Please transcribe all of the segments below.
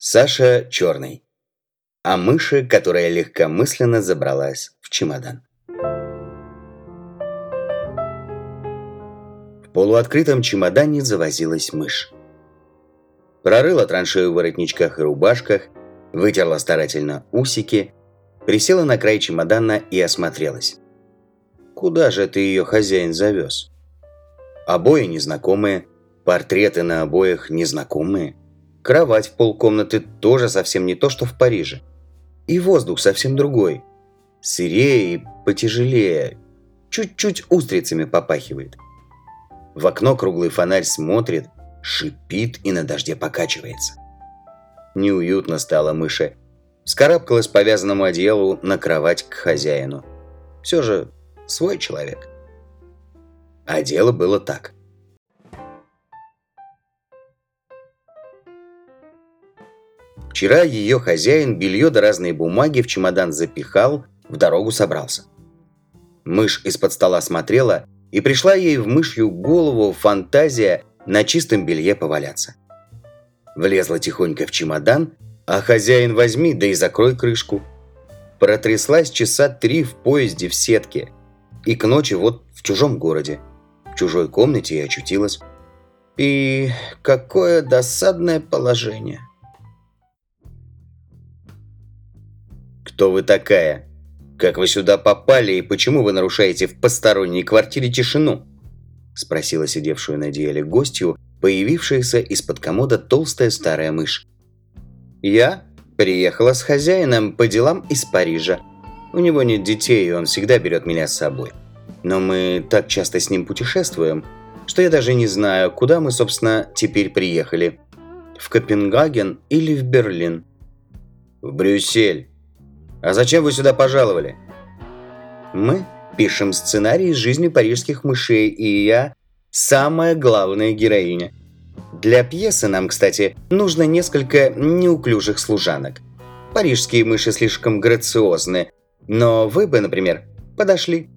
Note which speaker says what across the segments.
Speaker 1: Саша черный. А мыши, которая легкомысленно забралась в чемодан. В полуоткрытом чемодане завозилась мышь. Прорыла траншею в воротничках и рубашках, вытерла старательно усики, присела на край чемодана и осмотрелась. Куда же ты ее хозяин завез? Обои незнакомые, портреты на обоях незнакомые. Кровать в полкомнаты тоже совсем не то, что в Париже. И воздух совсем другой. Сырее и потяжелее. Чуть-чуть устрицами попахивает. В окно круглый фонарь смотрит, шипит и на дожде покачивается. Неуютно стало мыши. Скарабкалась по вязаному одеялу на кровать к хозяину. Все же свой человек. А дело было так. Вчера ее хозяин белье да разные бумаги в чемодан запихал, в дорогу собрался. Мышь из-под стола смотрела, и пришла ей в мышью голову фантазия на чистом белье поваляться. Влезла тихонько в чемодан, а хозяин возьми, да и закрой крышку. Протряслась часа три в поезде в сетке – и к ночи вот в чужом городе, в чужой комнате и очутилась. И какое досадное положение. Кто вы такая? Как вы сюда попали и почему вы нарушаете в посторонней квартире тишину? Спросила сидевшую на одеяле гостью, появившаяся из-под комода толстая старая мышь. Я приехала с хозяином по делам из Парижа. У него нет детей, и он всегда берет меня с собой. Но мы так часто с ним путешествуем, что я даже не знаю, куда мы, собственно, теперь приехали. В Копенгаген или в Берлин? В Брюссель. А зачем вы сюда пожаловали? Мы пишем сценарий из жизни парижских мышей, и я самая главная героиня. Для пьесы нам, кстати, нужно несколько неуклюжих служанок. Парижские мыши слишком грациозны, но вы бы, например, подошли.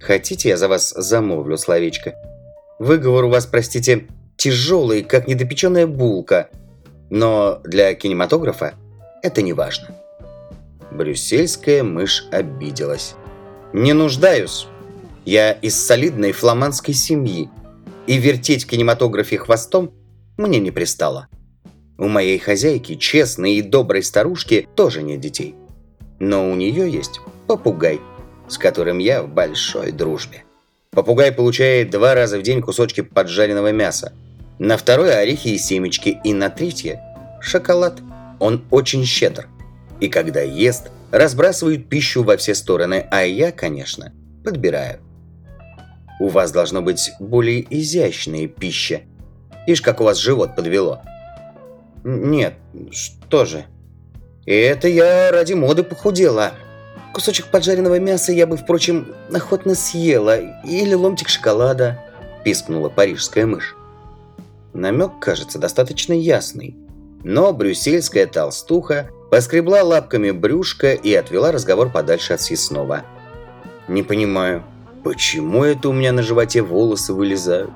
Speaker 1: Хотите, я за вас замовлю словечко? Выговор у вас, простите, тяжелый, как недопеченная булка. Но для кинематографа это не важно. Брюссельская мышь обиделась. «Не нуждаюсь. Я из солидной фламандской семьи, и вертеть в кинематографе хвостом мне не пристало. У моей хозяйки, честной и доброй старушки, тоже нет детей. Но у нее есть попугай, с которым я в большой дружбе. Попугай получает два раза в день кусочки поджаренного мяса. На второе орехи и семечки, и на третье шоколад. Он очень щедр. И когда ест, разбрасывает пищу во все стороны, а я, конечно, подбираю. У вас должно быть более изящная пища. Ишь, как у вас живот подвело. Нет, что же. И это я ради моды похудела. Кусочек поджаренного мяса я бы, впрочем, охотно съела. Или ломтик шоколада, пискнула парижская мышь. Намек, кажется, достаточно ясный. Но брюссельская толстуха поскребла лапками брюшко и отвела разговор подальше от съестного. «Не понимаю, почему это у меня на животе волосы вылезают?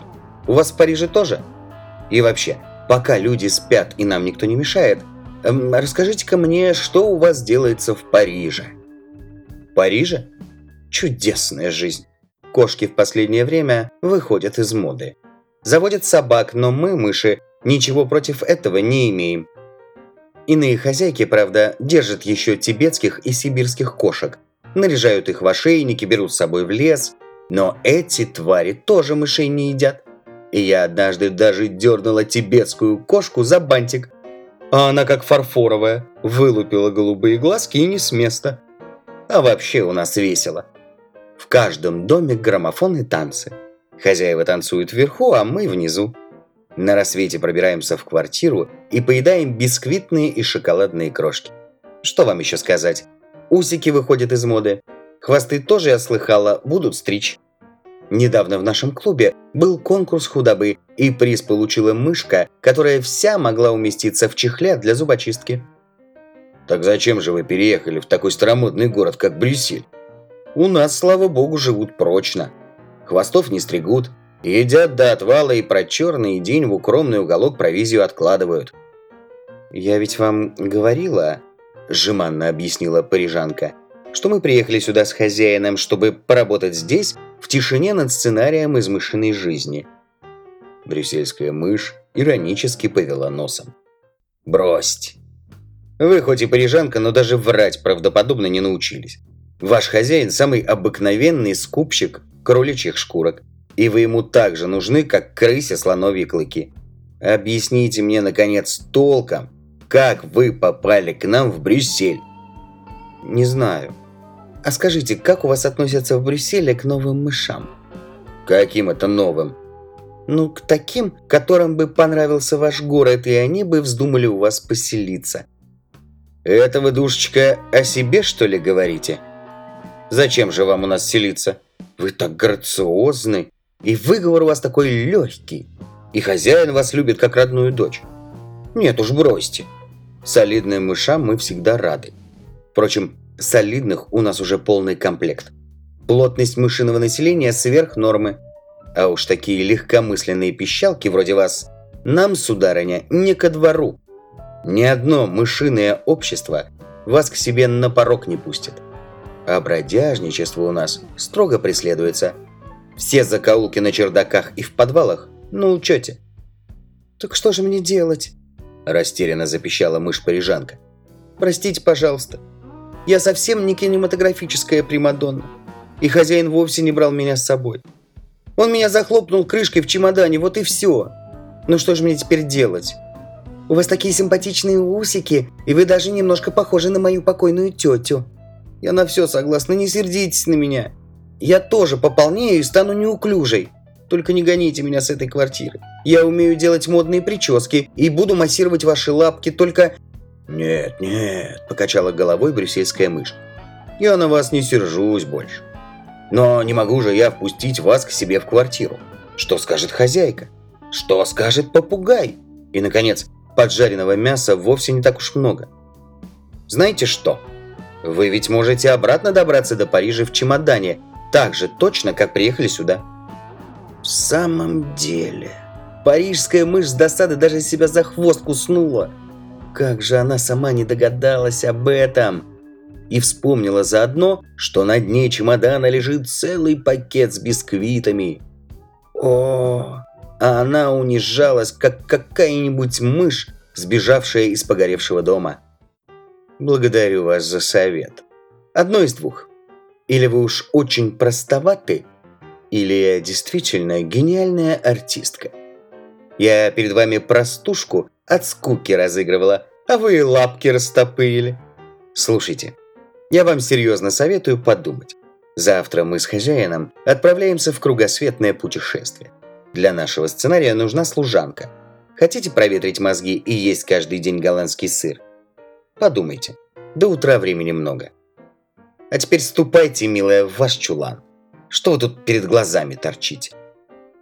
Speaker 1: У вас в Париже тоже? И вообще, пока люди спят и нам никто не мешает, Эм, расскажите-ка мне, что у вас делается в Париже? Париже? Чудесная жизнь. Кошки в последнее время выходят из моды. Заводят собак, но мы, мыши, ничего против этого не имеем. Иные хозяйки, правда, держат еще тибетских и сибирских кошек, наряжают их в ошейники, берут с собой в лес. Но эти твари тоже мышей не едят. И я однажды даже дернула тибетскую кошку за бантик, а она как фарфоровая, вылупила голубые глазки и не с места. А вообще у нас весело. В каждом доме граммофон и танцы. Хозяева танцуют вверху, а мы внизу. На рассвете пробираемся в квартиру и поедаем бисквитные и шоколадные крошки. Что вам еще сказать? Усики выходят из моды. Хвосты тоже, я слыхала, будут стричь. Недавно в нашем клубе был конкурс худобы, и приз получила мышка, которая вся могла уместиться в чехле для зубочистки. Так зачем же вы переехали в такой старомодный город, как Брюссель? У нас, слава богу, живут прочно. Хвостов не стригут, едят до отвала и про черный день в укромный уголок провизию откладывают. «Я ведь вам говорила», – жеманно объяснила парижанка, «что мы приехали сюда с хозяином, чтобы поработать здесь, в тишине над сценарием из мышиной жизни». Брюссельская мышь иронически повела носом. «Бросьте! Вы хоть и парижанка, но даже врать правдоподобно не научились. Ваш хозяин самый обыкновенный скупщик кроличьих шкурок, и вы ему так же нужны, как крысе слоновьи клыки. Объясните мне, наконец, толком, как вы попали к нам в Брюссель? Не знаю. А скажите, как у вас относятся в Брюсселе к новым мышам? Каким это новым? Ну, к таким, которым бы понравился ваш город, и они бы вздумали у вас поселиться. Это вы, душечка, о себе, что ли, говорите? Зачем же вам у нас селиться? Вы так грациозны, и выговор у вас такой легкий, и хозяин вас любит как родную дочь. Нет уж, бросьте. Солидным мышам мы всегда рады. Впрочем, солидных у нас уже полный комплект. Плотность мышиного населения сверх нормы. А уж такие легкомысленные пищалки вроде вас нам, сударыня, не ко двору. Ни одно мышиное общество вас к себе на порог не пустит. А бродяжничество у нас строго преследуется. Все закоулки на чердаках и в подвалах на учете. «Так что же мне делать?» Растерянно запищала мышь-парижанка. «Простите, пожалуйста. Я совсем не кинематографическая примадонна. И хозяин вовсе не брал меня с собой. Он меня захлопнул крышкой в чемодане, вот и все. Ну что же мне теперь делать? У вас такие симпатичные усики, и вы даже немножко похожи на мою покойную тетю. Я на все согласна, не сердитесь на меня. Я тоже пополнею и стану неуклюжей. Только не гоните меня с этой квартиры. Я умею делать модные прически и буду массировать ваши лапки, только...» «Нет, нет», – покачала головой брюссельская мышь. «Я на вас не сержусь больше. Но не могу же я впустить вас к себе в квартиру. Что скажет хозяйка? Что скажет попугай? И, наконец, поджаренного мяса вовсе не так уж много. Знаете что? Вы ведь можете обратно добраться до Парижа в чемодане, так же точно, как приехали сюда. В самом деле, парижская мышь с досады даже себя за хвост куснула. Как же она сама не догадалась об этом? И вспомнила заодно, что на дне чемодана лежит целый пакет с бисквитами. О, а она унижалась, как какая-нибудь мышь, сбежавшая из погоревшего дома. Благодарю вас за совет. Одно из двух. Или вы уж очень простоваты, или я действительно гениальная артистка. Я перед вами простушку от скуки разыгрывала, а вы лапки растопырили. Слушайте, я вам серьезно советую подумать. Завтра мы с хозяином отправляемся в кругосветное путешествие. Для нашего сценария нужна служанка. Хотите проветрить мозги и есть каждый день голландский сыр? Подумайте. До утра времени много. А теперь ступайте, милая, в ваш чулан. Что вы тут перед глазами торчите?»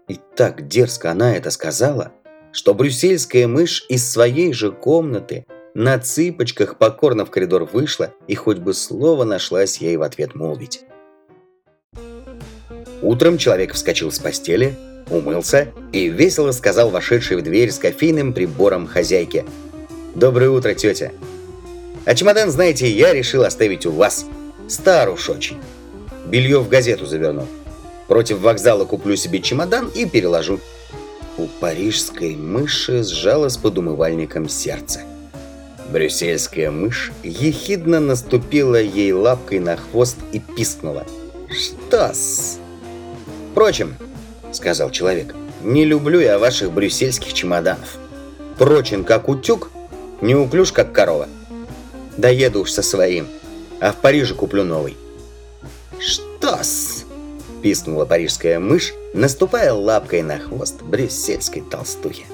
Speaker 1: И так дерзко она это сказала, что брюссельская мышь из своей же комнаты на цыпочках покорно в коридор вышла и хоть бы слово нашлась ей в ответ молвить. Утром человек вскочил с постели, умылся и весело сказал вошедшей в дверь с кофейным прибором хозяйке. «Доброе утро, тетя! А чемодан, знаете, я решил оставить у вас. Стар уж очень. Белье в газету заверну. Против вокзала куплю себе чемодан и переложу. У парижской мыши сжалось под умывальником сердце. Брюссельская мышь ехидно наступила ей лапкой на хвост и пискнула. «Что-с?» «Впрочем», — сказал человек, — «не люблю я ваших брюссельских чемоданов. Прочен, как утюг, неуклюж, как корова. Доеду уж со своим, а в Париже куплю новый». «Что-с?» – пискнула парижская мышь, наступая лапкой на хвост брюссельской толстухи.